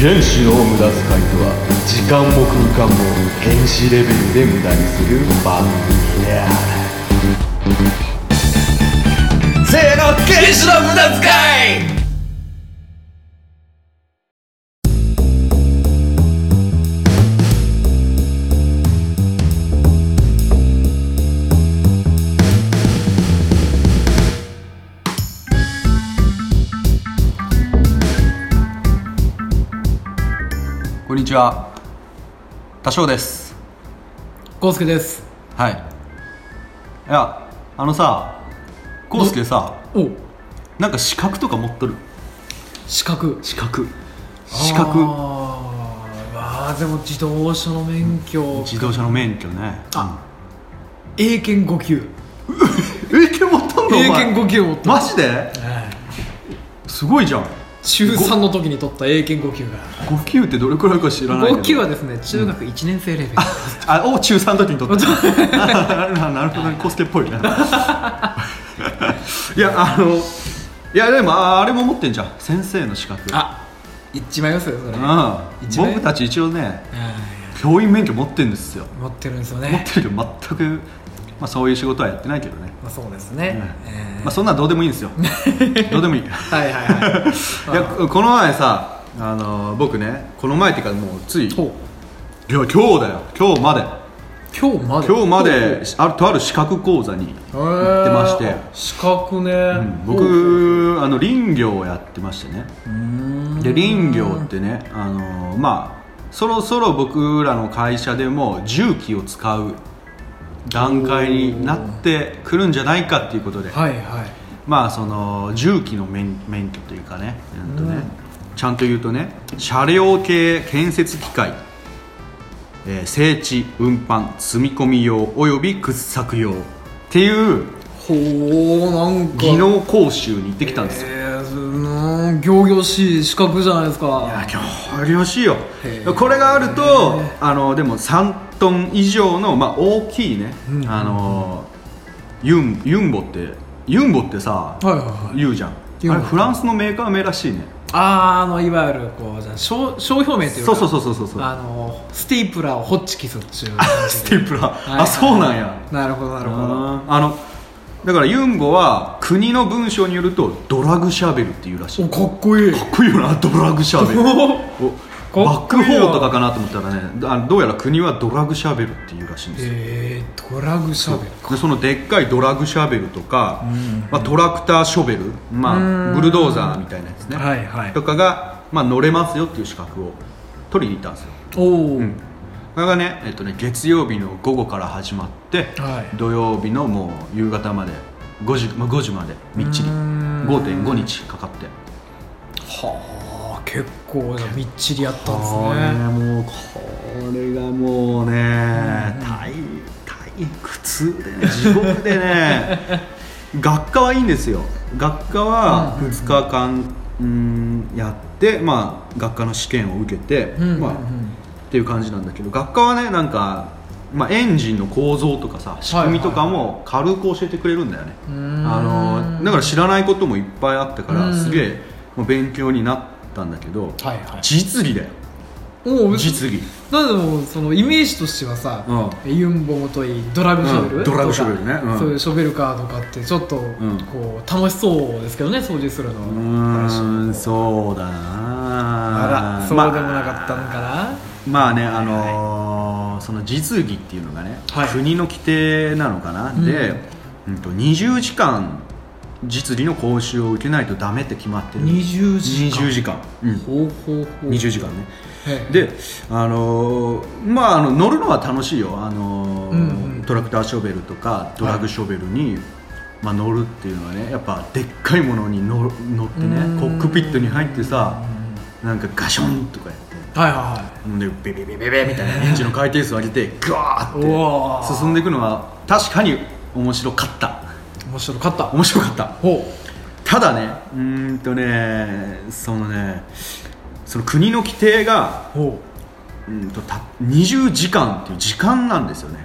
原子の無駄遣いとは時間も空間も原子レベルで無駄にする番組である。せーの原子の無駄遣い！ちは。多少です。コウスケです。はい。いやあのさコウスケさおなんか資格とか持っとる？資格。資格。資格。あーあーでも自動車の免許。自動車の免許ね。あ英検5級。うん 英検持っとんの？お前。英検5級を持ったマジで？はい。すごいじゃん中3の時に取った英検5級が。5級ってどれくらいか知らないけど。5級はですね中学1年生レベル、あお中3の時に取った。ななるほど。ねコウスケっぽいねいやあのいやでもああれも持ってんじゃん。先生の資格。あ一枚よそよそれ。うん。僕たち一応ねはい。教員免許持ってるんですよ。持ってるんですよ持っねてるけど全く、まあ、そういう仕事はやってないけどね、まあそうですね、えー。まあ、そんなんどうでもいいんですよ。どうでもいい。いはいはいはい。やこの前さあの僕ねこの前っていうかもうつい今日だよ。今日まで。今日まで？今日まであるとある資格講座に行行ってまして。資格ね、僕あの林業をやってましてね。うーん。で林業ってねあのまあそろそろ僕らの会社でも重機を使う段階になってくるんじゃないかっていうことで、はいはい。まあその重機の免免許というかね,、うんとねちゃんと言うとね車両系建設機械、えー整地運搬積み込み用および掘削用っていうほうなんか。技能講習に行ってきたんですよ、えー、行々しい資格じゃないですか。いや今日よしいよ。これがあるとあのでも3トン以上の、まあ、大きいね、うん。あのユンユンボってユンボってさ、はいはいはい。言うじゃん。あれフランスのメーカー名らしいね。あーあのいわゆるこうじゃあ商商標名っていうかそうそうそうそうそうあのスティープラーをホッチキスっていうステープラー、はいあそうなんや。なるほどなるほど。あのだからユンボは国の文章によるとドラグシャベルっていうらしい。おかっこいい。かっこいいよなドラグシャベル バックホーとかかなと思ったらねあどうやら国はドラグシャベルっていうらしいんですよ。えー、ドラグシャベルか。でそのでっかいドラグシャベルとか、ん。まあ、トラクターショベル、まうん。あ、ブルドーザーみたいなやつね、はいはい。とかが、まあ、乗れますよっていう資格を取りに行ったんですよ、おお、うん、それがね,、えっとね月曜日の午後から始まって、はい。土曜日のもう夕方まで5時,、まあ、5時までみっちりうん。5.5日かかって。はあ結構みっちりやったんですこれねもうこれがもうね退退屈でね地獄でね。学科はいいんですよ。学科はうん。うんうん2日間うんやって、まあ、学科の試験を受けて、うんうんうん。まあ、っていう感じなんだけど学科はねなんか、まあ、エンジンの構造とかさ仕組みとかも軽く教えてくれるんだよね、うーん。あのだから知らないこともいっぱいあったから、うん。すげえ勉強になったんだけど、はいはい。実技だよ。おお実技。だけどそのイメージとしてはさ、うユンボもといいドラグショベル、うんドラグショベルね。うん。そういうショベルカーとかってちょっとんこう楽しそうですけどね掃除するのうーんそうだな。あらそうでもなかったのかな、まあねあのーその実技っていうのがね、はい。国の規定なのかな、で、うん、と20時間実技の講習を受けないとダメって決まってる20時間。20時間、うん、ほうほうほう。20時間ね。であのーまああの乗るのは楽しいよ、あのーうんうん。トラクターショベルとかドラグショベルに、まあ、乗るっていうのはねやっぱでっかいものに乗乗ってねうん。コックピットに入ってさなんかガションとかやって。はいはでベベベベベみたいなエンジンの回転数を上げてガーって進んでいくのは確かに面白かった面白かった。面白かった。ほただねうーんとねそのねその国の規定がうほう。んとた20時間っていう時間なんですよね。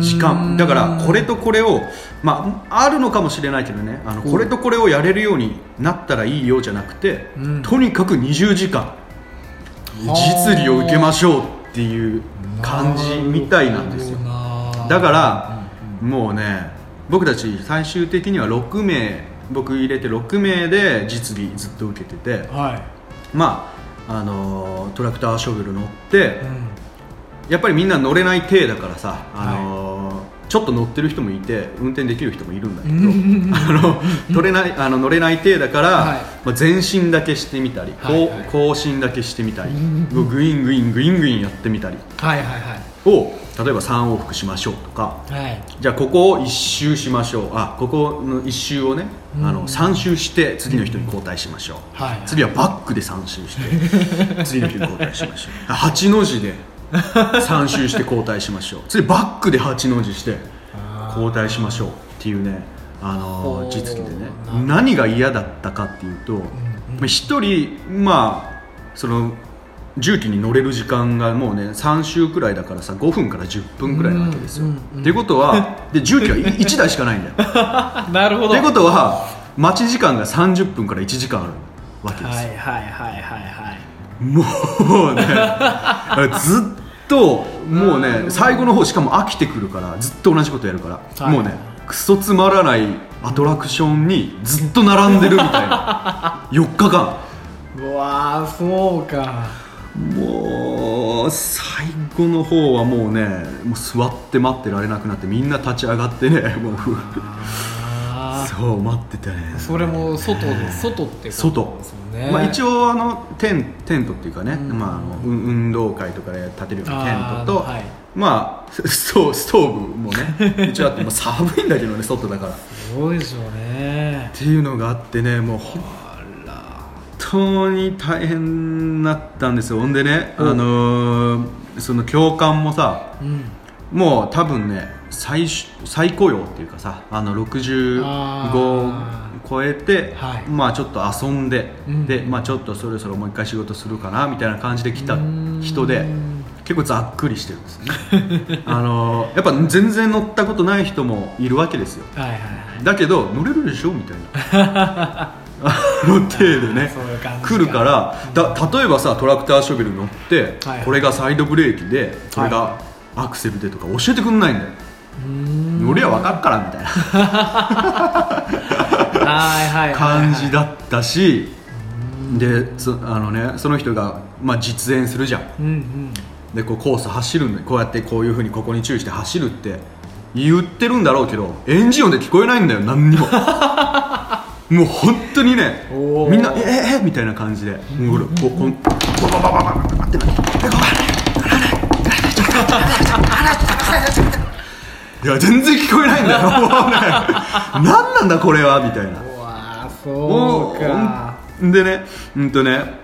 時間。だからこれとこれをまああるのかもしれないけどね。あのこれとこれをやれるようになったらいいよじゃなくて、うん。とにかく20時間実利を受けましょうっていう感じみたいなんですよ。なるほどな。だから、もうね僕たち最終的には6名僕入れて6名で実技ずっと受けててはい。まああのートラクターショベル乗ってうん。やっぱりみんな乗れない体だからさ、あのーちょっと乗ってる人もいて運転できる人もいるんだけど あの取れないあの乗れない体だから、はい。まあ、前進だけしてみたり、はいはい。後進だけしてみたり、グイングイングイングインやってみたり。はいはいを例えば3往復しましょうとかはい。はいじゃあここを1周しましょう。あここの1周をね、あの3周して次の人に交代しましょう、はい。次はバックで3周して 次の人に交代しましょう。8の字で3周して交代しましょう。次バックで8の字して交代しましょう。っていうねあの実技でね。何が嫌だったかっていうと、まあ1人まあその重機に乗れる時間がもうね3周くらいだからさ5分から10分くらいなわけですよ。っていうことはで重機は1台しかないんだよ。なるほど。ってことは待ち時間が30分から1時間あるわけですよ、はいはいはいはいはい。もうね ずっともうね最後の方しかも飽きてくるからずっと同じことやるから、はい。もうねクソつまらないアトラクションにずっと並んでるみたいな。4日間。うわーそうかもう最後の方はもうねもう座って待ってられなくなってみんな立ち上がってねもうあ そう待っててね。ーそれも外で外ってこと外ですもんね。まあ、一応あのテンテントっていうかね、うん。まあ、あの運運動会とかで建てるようなテントと、はい。まあ ストストーブもね 一応あって、まあ、寒いんだけどね外だから。っすごいでしょうねていうのがあってねもう本当に大変だったんですよ。ほんでね、あのーその教官もさうん。もう多分ね最終最高用っていうかさあのあ65ー。超えて、はい。まあちょっと遊んで、うん。でまあちょっとそろそろもう一回仕事するかなみたいな感じで来たうん。人で結構ざっくりしてるんですね。あのやっぱ全然乗ったことない人もいるわけですよ。はいはいはい。だけど乗れるでしょみたいな。あ の程度ね。来るからだ例えばさトラクターショベル乗って、はい。これがサイドブレーキでこれがアクセルでとか教えてくんないんだよ、乗りゃ分かっからみたいな。感じだったしでそあの、ね、その人が、まあ、実演するじゃん。うんうん。でこうコース走るんでこうやってこういうふうにここに注意して走るって言ってるんだろうけどエンジン音で聞こえないんだよ何にも もう本当にねみんな「えええみたいな感じで。もうこうこうバババババババってなっていや全然聞こえないんだよもうね何なんだこれはみたいなうわーそうかおでねうんとね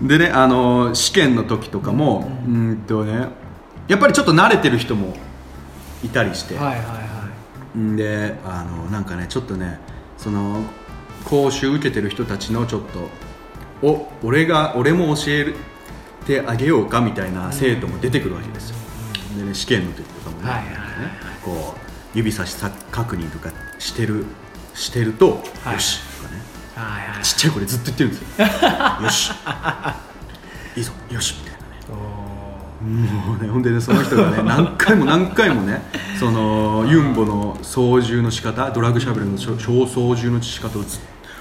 でねあの試験の時とかもうんとねやっぱりちょっと慣れてる人もいたりして、はいはいであのなんかねちょっとねその講習受けてる人たちのちょっとお俺が俺も教えてあげようかみたいな生徒も出てくるわけですよ、でね試験の時とかもね,、はいはいはいねこう指差し確認とかしてるしてると、はい。よしとかね。はいはいちっちゃい声でずっと言ってるんですよ。よし。いいぞ。よし。みたいなねもうねほんでねその人がね 何回も何回もねそのユンボの操縦の仕方ドラッグシャベルの小操縦の仕方をず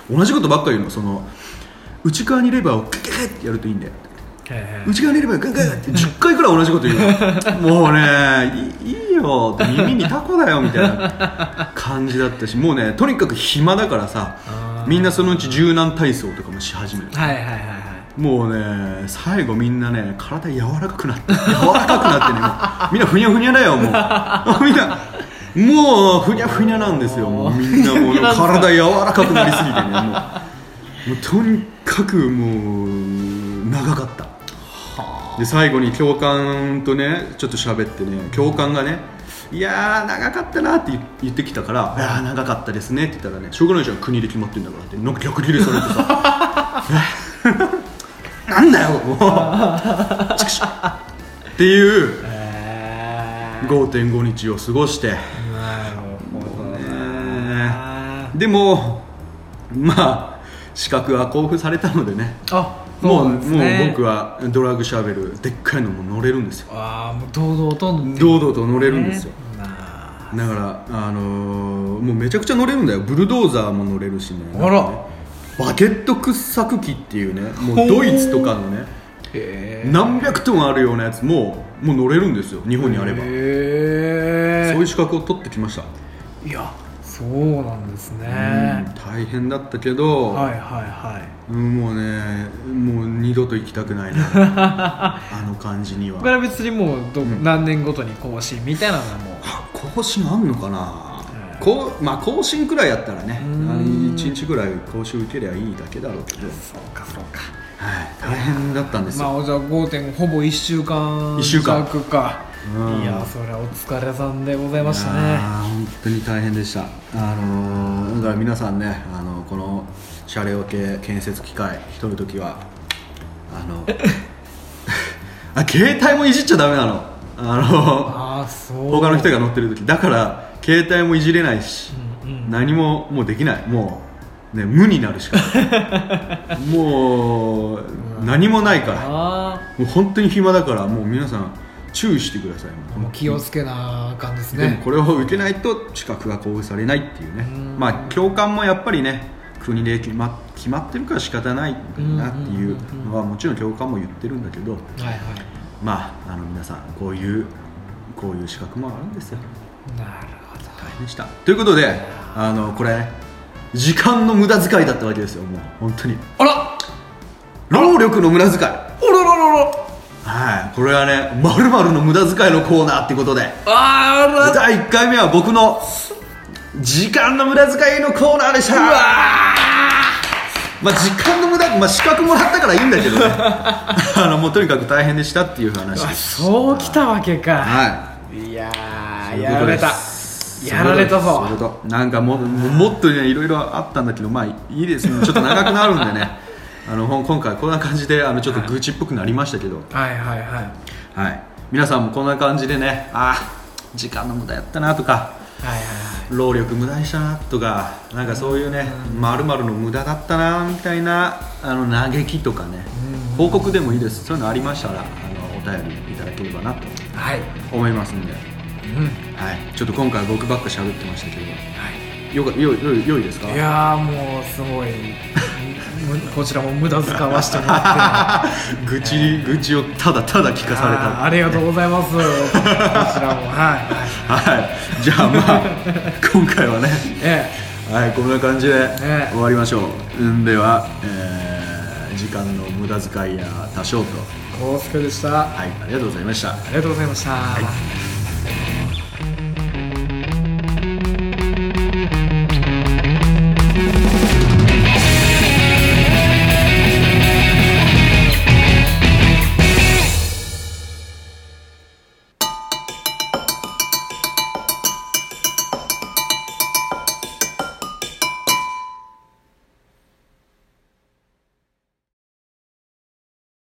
同じことばっかり言うの。その内側にレバーをグッグッってやるといいんだよ。内側にレバーグッグッって10回くらい同じこと言うの。もうねいいよ耳にタコだよみたいな感じだったしもうねとにかく暇だからさみんなそのうち柔軟体操とかもし始める。はいはいはいはいもうね最後みんなね体柔らかくなって柔らかくなってね みんなふにゃふにゃだよもう。みんなもうふにゃふにゃなんですよもう。みんなもう 体柔らかくなりすぎてねもう。もうとにかくもう長かった。で最後に教官とねちょっと喋ってね教官がねいやー長かったなって言ってきたから「いやー長かったですね」って言ったらね「しょうがないじゃん国で決まってんだから」ってなんか逆切れされてさ。えなんだよもう。っていうえー。5.5日を過ごして。なるほどねでもまあ資格は交付されたのでね。あもうね。もう僕はドラッグシャベルでっかいのも乗れるんですよ。ああもう堂々と堂々と乗れるんですよ、だからあのーもうめちゃくちゃ乗れるんだよ。ブルドーザーも乗れるしね。あら。ねバケット掘削機っていうねもうドイツとかのねへ何百トンあるようなやつももう乗れるんですよ日本にあれば。そうへいう資格を取ってきました、えいやそうなんですね。うん大変だったけど、はいはいはい。うんもうねもう二度と行きたくないな あの感じには。これは別にもうど、ん。何年ごとに更新みたいなのはも更新あんのかな、ええこうまあ更新くらいやったらねうん。1日くらい講習受けりゃいいだけだろうけど、そうかそうか。はい、大変だったんですよ、まあじゃあ5.5ほぼ1週間一週間。弱か。うん。いやそれはお疲れさんでございましたね。本当に大変でした。あのーだから皆さんねあのこの車両系建設機械取るときはあの あ携帯もいじっちゃダメなの。あのああそう。他の人が乗ってる時。だから携帯もいじれないし、うんうん。何ももうできない。もう、ね、無になるしかない。もう何もないから。あもう本当に暇だからもう皆さん注意してください。あもう気をつけなあかんですでもねこれを受けないと資格が交付されないっていうね。うん。まあ教官もやっぱりね国で決ま決まってるから仕方ないなっていうのはもちろん教官も言ってるんだけどはいはい。まああの皆さんこういうこういう資格もあるんですよ。なるでした。ということであのこれね時間の無駄遣いだったわけですよもう。本当に。あら！労力の無駄遣い。おらららら！はい。これはねまるの無駄遣いのコーナーってことで。あら！第1回目は僕の時間の無駄遣いのコーナーでした。まあ時間の無駄、まあ、資格もらったからいいんだけどね。あのもうとにかく大変でしたっていう話あですそうきたわけか。はい。いうことです。やられたやられたぞ。なんかもももっとねいろいろあったんだけどまあいいですね。ちょっと長くなるんでね。あの今回こんな感じであのちょっと愚痴っぽくなりましたけど、はいはいはい。はい、皆さんもこんな感じでねあー時間の無駄やったなとかはいはいはい。労力無駄にしたなとかなんかそういうねまるの無駄だったなみたいなあの嘆きとかね報告でもいいです。そういうのありましたらあのお便りいただければなとはい。思いますんで、うんはい、ちょっと今回僕ばっか喋ってましたけど。よかよよよいですか？いやーもうすごい。むこちらも無駄遣わしてもらって。あ 愚痴愚痴をただただ聞かされた。ーありがとうございます。こちらも。はい。はい。はいじゃあまあ 今回はね。えはいこんな感じでね終わりましょう、んでは、えー時間の無駄遣いや多少と。え康介でした。あはいありがとうございました。りがとうございました、はい